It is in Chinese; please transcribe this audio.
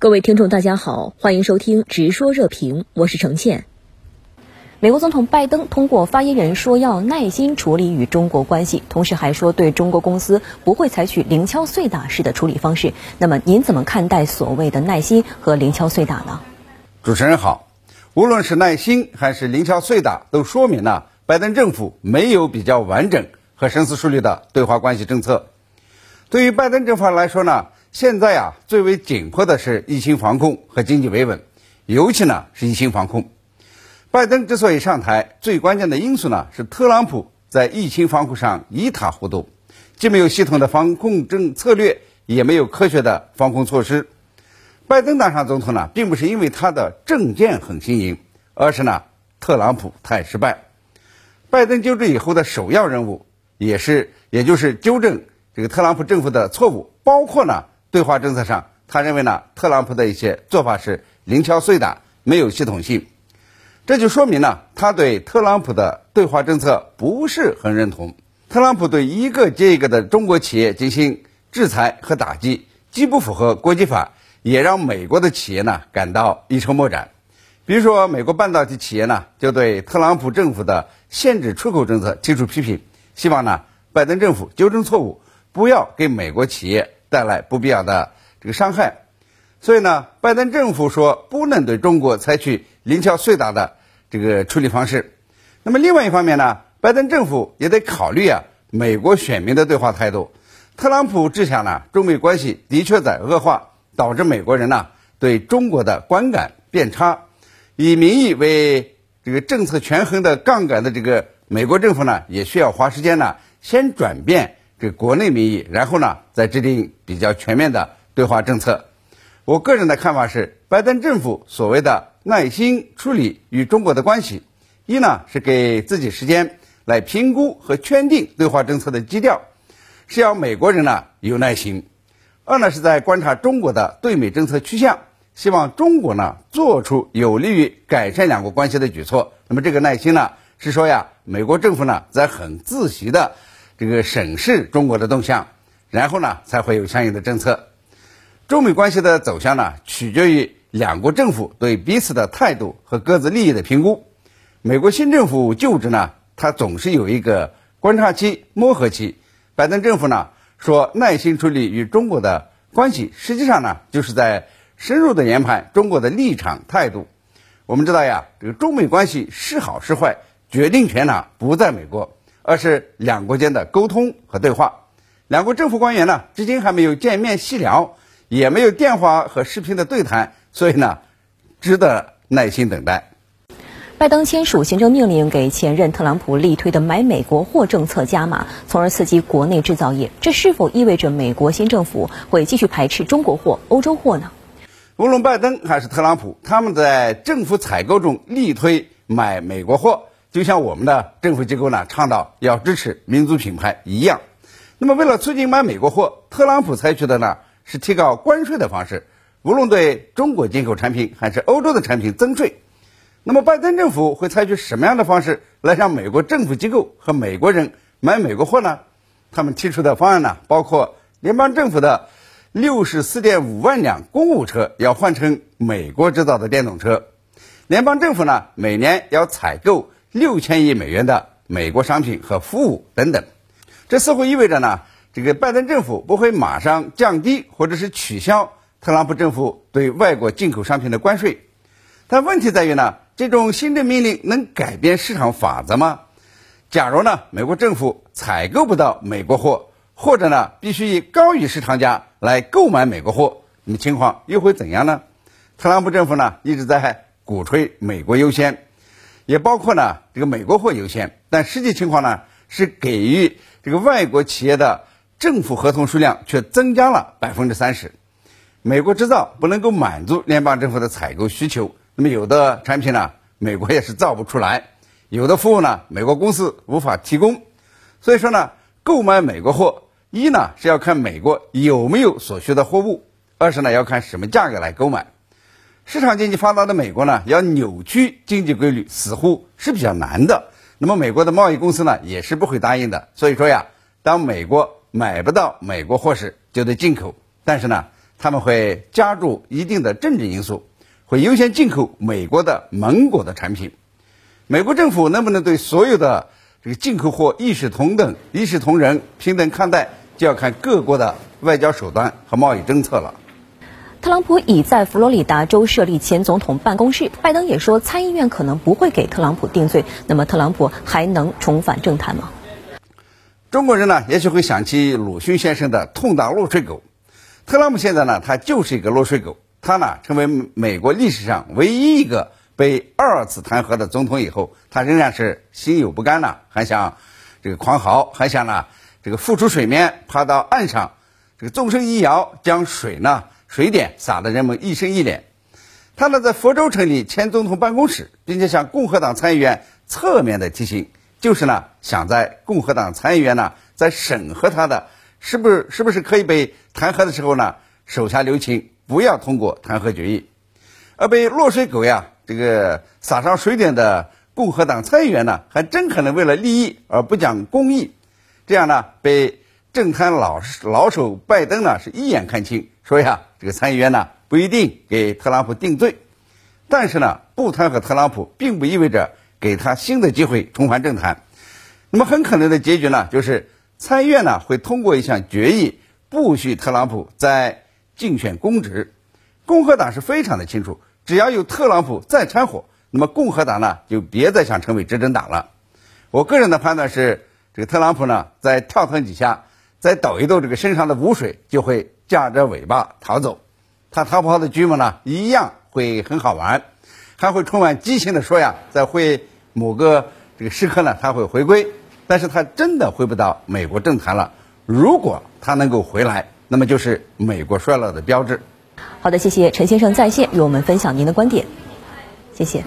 各位听众，大家好，欢迎收听《直说热评》，我是程倩。美国总统拜登通过发言人说要耐心处理与中国关系，同时还说对中国公司不会采取零敲碎打式的处理方式。那么您怎么看待所谓的耐心和零敲碎打呢？主持人好，无论是耐心还是零敲碎打，都说明了拜登政府没有比较完整和深思熟虑的对华关系政策。对于拜登政府来说呢？现在啊，最为紧迫的是疫情防控和经济维稳，尤其呢是疫情防控。拜登之所以上台，最关键的因素呢是特朗普在疫情防控上一塌糊涂，既没有系统的防控政策略，也没有科学的防控措施。拜登当上总统呢，并不是因为他的政见很新颖，而是呢特朗普太失败。拜登就职以后的首要任务，也是也就是纠正这个特朗普政府的错误，包括呢。对华政策上，他认为呢，特朗普的一些做法是零敲碎打，没有系统性，这就说明呢，他对特朗普的对华政策不是很认同。特朗普对一个接一个的中国企业进行制裁和打击，既不符合国际法，也让美国的企业呢感到一筹莫展。比如说，美国半导体企业呢就对特朗普政府的限制出口政策提出批评，希望呢拜登政府纠正错误，不要给美国企业。带来不必要的这个伤害，所以呢，拜登政府说不能对中国采取零敲碎打的这个处理方式。那么另外一方面呢，拜登政府也得考虑啊美国选民的对话态度。特朗普之下呢，中美关系的确在恶化，导致美国人呢对中国的观感变差。以民意为这个政策权衡的杠杆的这个美国政府呢，也需要花时间呢，先转变。这国内民意，然后呢，再制定比较全面的对华政策。我个人的看法是，拜登政府所谓的耐心处理与中国的关系，一呢是给自己时间来评估和圈定对华政策的基调，是要美国人呢有耐心；二呢是在观察中国的对美政策趋向，希望中国呢做出有利于改善两国关系的举措。那么这个耐心呢，是说呀，美国政府呢在很自习的。这个审视中国的动向，然后呢才会有相应的政策。中美关系的走向呢，取决于两国政府对彼此的态度和各自利益的评估。美国新政府就职呢，它总是有一个观察期、磨合期。拜登政府呢说耐心处理与中国的关系，实际上呢就是在深入的研判中国的立场态度。我们知道呀，这个中美关系是好是坏，决定权呢不在美国。而是两国间的沟通和对话，两国政府官员呢，至今还没有见面细聊，也没有电话和视频的对谈，所以呢，值得耐心等待。拜登签署行政命令，给前任特朗普力推的买美国货政策加码，从而刺激国内制造业。这是否意味着美国新政府会继续排斥中国货、欧洲货呢？无论拜登还是特朗普，他们在政府采购中力推买美国货。就像我们的政府机构呢倡导要支持民族品牌一样，那么为了促进买美国货，特朗普采取的呢是提高关税的方式，无论对中国进口产品还是欧洲的产品增税。那么拜登政府会采取什么样的方式来让美国政府机构和美国人买美国货呢？他们提出的方案呢包括联邦政府的六十四点五万辆公务车要换成美国制造的电动车，联邦政府呢每年要采购。六千亿美元的美国商品和服务等等，这似乎意味着呢，这个拜登政府不会马上降低或者是取消特朗普政府对外国进口商品的关税。但问题在于呢，这种行政命令能改变市场法则吗？假如呢，美国政府采购不到美国货，或者呢，必须以高于市场价来购买美国货，那么情况又会怎样呢？特朗普政府呢，一直在鼓吹美国优先。也包括呢，这个美国货优先，但实际情况呢是给予这个外国企业的政府合同数量却增加了百分之三十。美国制造不能够满足联邦政府的采购需求，那么有的产品呢，美国也是造不出来；有的服务呢，美国公司无法提供。所以说呢，购买美国货，一呢是要看美国有没有所需的货物，二是呢要看什么价格来购买。市场经济发达的美国呢，要扭曲经济规律似乎是比较难的。那么美国的贸易公司呢，也是不会答应的。所以说呀，当美国买不到美国货时，就得进口。但是呢，他们会加注一定的政治因素，会优先进口美国的盟国的产品。美国政府能不能对所有的这个进口货一视同等、一视同仁、平等看待，就要看各国的外交手段和贸易政策了。特朗普已在佛罗里达州设立前总统办公室，拜登也说参议院可能不会给特朗普定罪。那么，特朗普还能重返政坛吗？中国人呢，也许会想起鲁迅先生的“痛打落水狗”。特朗普现在呢，他就是一个落水狗。他呢，成为美国历史上唯一一个被二次弹劾的总统以后，他仍然是心有不甘呢，还想这个狂嚎，还想呢这个浮出水面，爬到岸上，这个纵身一摇，将水呢。水点洒得人们一身一脸。他呢在佛州成立前总统办公室，并且向共和党参议员侧面的提醒，就是呢想在共和党参议员呢在审核他的是不是是不是可以被弹劾的时候呢手下留情，不要通过弹劾决议。而被落水狗呀这个撒上水点的共和党参议员呢，还真可能为了利益而不讲公义，这样呢被政坛老老手拜登呢是一眼看清。说呀，这个参议员呢不一定给特朗普定罪，但是呢，不弹劾特朗普，并不意味着给他新的机会重返政坛。那么很可能的结局呢，就是参议院呢会通过一项决议，不许特朗普再竞选公职。共和党是非常的清楚，只要有特朗普再掺和，那么共和党呢就别再想成为执政党了。我个人的判断是，这个特朗普呢再跳腾几下，再抖一抖这个身上的污水，就会。夹着尾巴逃走，他逃跑的剧目呢，一样会很好玩，还会充满激情的说呀，在会某个这个时刻呢，他会回归，但是他真的回不到美国政坛了。如果他能够回来，那么就是美国衰落的标志。好的，谢谢陈先生在线与我们分享您的观点，谢谢。